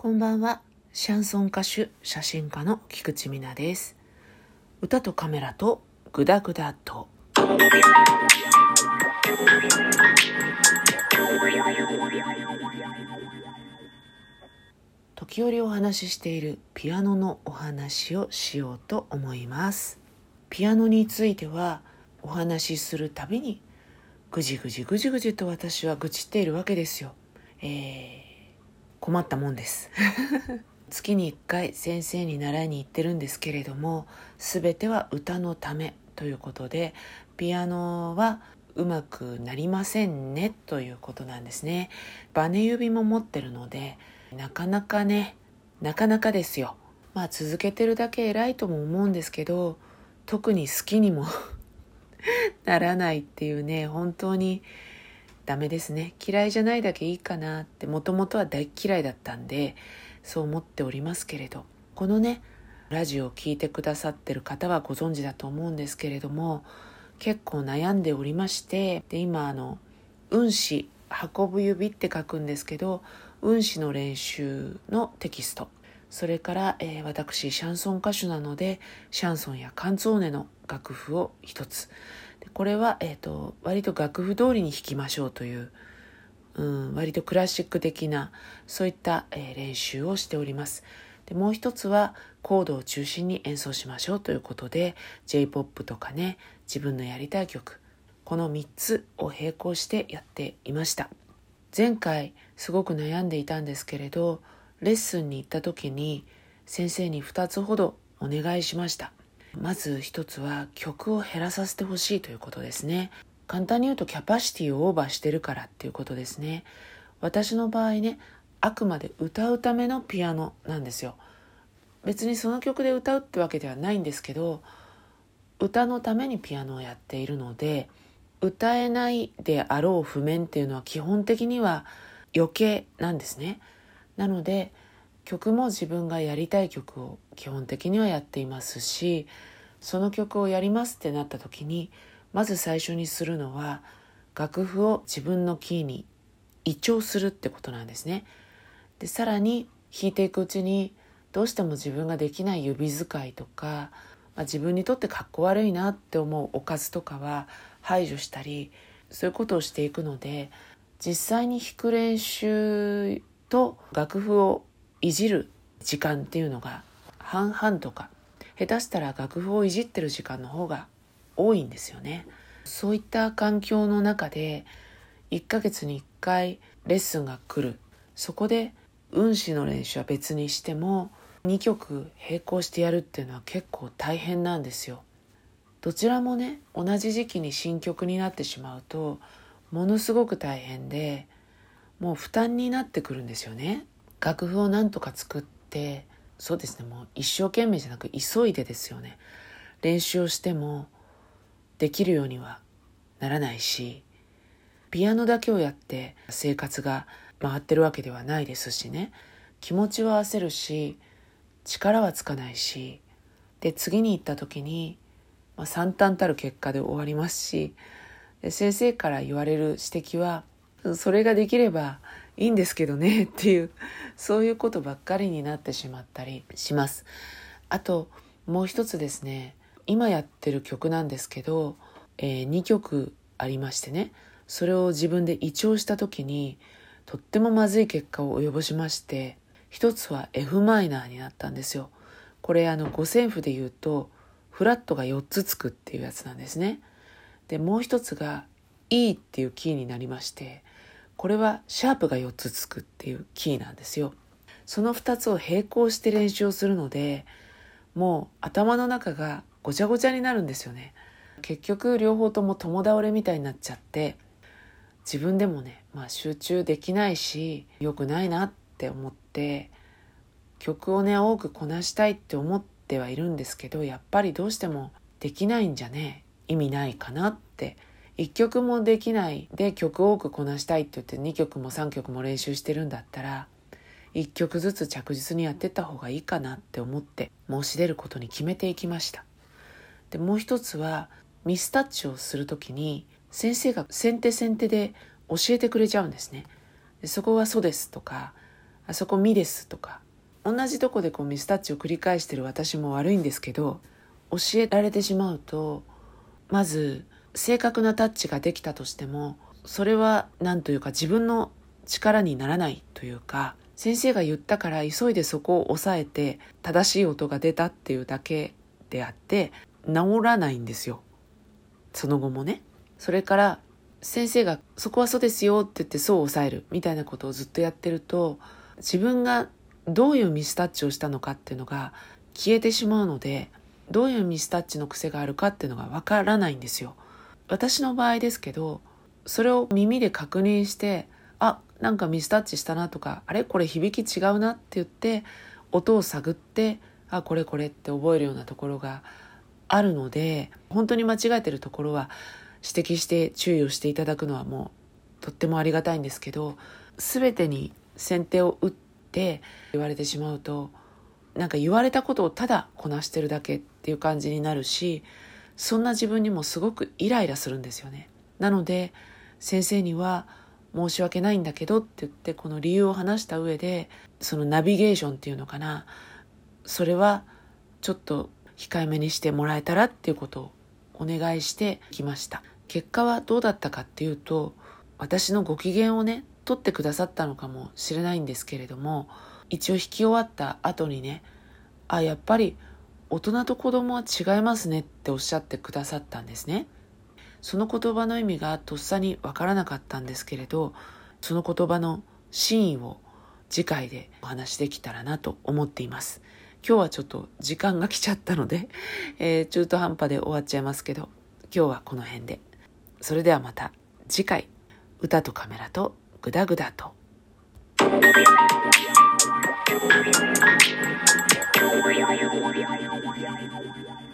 こんばんは。シャンソン歌手、写真家の菊池美奈です。歌とカメラとグダグダと。時折お話ししているピアノのお話をしようと思います。ピアノについてはお話しするたびにぐじぐじぐじぐじと私は愚痴っているわけですよ。えー困ったもんです。月に1回先生に習いに行ってるんですけれども全ては歌のためということでピアノはうまくなりませんねということなんですね。バネ指も持ってるのでなかなかねなかなかですよ。まあ続けてるだけ偉いとも思うんですけど特に好きにも ならないっていうね本当にダメですね。嫌いじゃないだけいいかなってもともとは大嫌いだったんでそう思っておりますけれど。このねラジオを聴いてくださってる方はご存知だと思うんですけれども結構悩んでおりましてで今あの運指運ぶ指って書くんですけど運指の練習のテキスト。それから、えー私シャンソン歌手なのでシャンソンやカンツォーネの楽譜を一つ。これは、えー、と割と楽譜通りに弾きましょうという、うん、割とクラシック的なそういった、えー練習をしております。でもう一つはコードを中心に演奏しましょうということで J-POP とかね自分のやりたい曲この3つを並行してやっていました。前回すごく悩んでいたんですけれどレッスンに行った時に先生に2つほどお願いしました。まず1つは曲を減らさせてほしいということですね。簡単に言うとキャパシティをオーバーしてるからっていうことですね。私の場合ねあくまで歌うためのピアノなんですよ。別にその曲で歌うってわけではないんですけど歌のためにピアノをやっているので歌えないであろう譜面っていうのは基本的には余計なんですね。なので曲も自分がやりたい曲を基本的にはやっていますしその曲をやりますってなった時にまず最初にするのは楽譜を自分のキーに移調するってことなんですね。でさらに弾いていくうちにどうしても自分ができない指使いとか、まあ、自分にとってかっこ悪いなって思うおかずとかは排除したりそういうことをしていくので実際に弾く練習と楽譜をいじる時間っていうのが半々とか下手したら楽譜をいじってる時間の方が多いんですよね。そういった環境の中で1ヶ月に1回レッスンが来る。そこで運指の練習は別にしても2曲並行してやるっていうのは結構大変なんですよ。どちらもね同じ時期に新曲になってしまうとものすごく大変でもう負担になってくるんですよね。楽譜をなんとか作ってそうですねもう一生懸命じゃなく急いでですよね。練習をしてもできるようにはならないしピアノだけをやって生活が回ってるわけではないですしね。気持ちは焦るし力はつかないしで次に行った時に、まあ、惨憺たる結果で終わりますしで先生から言われる指摘はそれができればいいんですけどね っていうそういうことばっかりになってしまったりします。あともう一つですね今やってる曲なんですけど、え2曲ありましてねそれを自分で胃調した時にとってもまずい結果を及ぼしまして一つは f マイナーになったんですよ。これあの五線譜で言うとフラットが4つつくっていうやつなんですね。でもう一つが E っていうキーになりましてこれはシャープが4つつくっていうキーなんですよ。その2つを並行して練習をするのでもう頭の中がごちゃごちゃになるんですよね。結局両方とも共倒れみたいになっちゃって自分でもね、まあ、集中できないし良くないなって思って曲をね多くこなしたいって思ってはいるんですけどやっぱりどうしてもできないんじゃね意味ないかなって1曲もできないで曲多くこなしたいって言って2曲も3曲も練習してるんだったら1曲ずつ着実にやってった方がいいかなって思って申し出ることに決めていきました。でもう一つはミスタッチをする時に先生が先手先手で教えてくれちゃうんですね。でそこはそうですとかあそこミですとか同じとこでこうミスタッチを繰り返してる私も悪いんですけど教えられてしまうとまず正確なタッチができたとしてもそれは何というか自分の力にならないというか先生が言ったから急いでそこを押さえて正しい音が出たっていうだけであって治らないんですよ。その後もね。それから先生がそこはそうですよって言ってそう抑える。みたいなことをずっとやってると自分がどういうミスタッチをしたのかっていうのが消えてしまうのでどういうミスタッチの癖があるかっていうのがわからないんですよ。私の場合ですけどそれを耳で確認してあなんかミスタッチしたなとかあれこれ響き違うなって言って音を探ってあこれこれって覚えるようなところがあるので本当に間違えてるところは指摘して注意をしていただくのはもうとってもありがたいんですけど全てに先手を打って言われてしまうとなんか言われたことをただこなしてるだけっていう感じになるしそんな自分にもすごくイライラするんですよね。なので先生には申し訳ないんだけどって言ってこの理由を話した上でそのナビゲーションっていうのかなそれはちょっと控えめにしてもらえたらっていうことをお願いしてきました結果はどうだったかっていうと私のご機嫌をね取ってくださったのかもしれないんですけれども一応引き終わった後にねあやっぱり大人と子供は違いますねっておっしゃってくださったんですね。その言葉の意味がとっさにわからなかったんですけれどその言葉の真意を次回でお話しできたらなと思っています。今日はちょっと時間が来ちゃったので、えー、中途半端で終わっちゃいますけど今日はこの辺で。それではまた次回。歌とカメラとグダグダと。Thank you.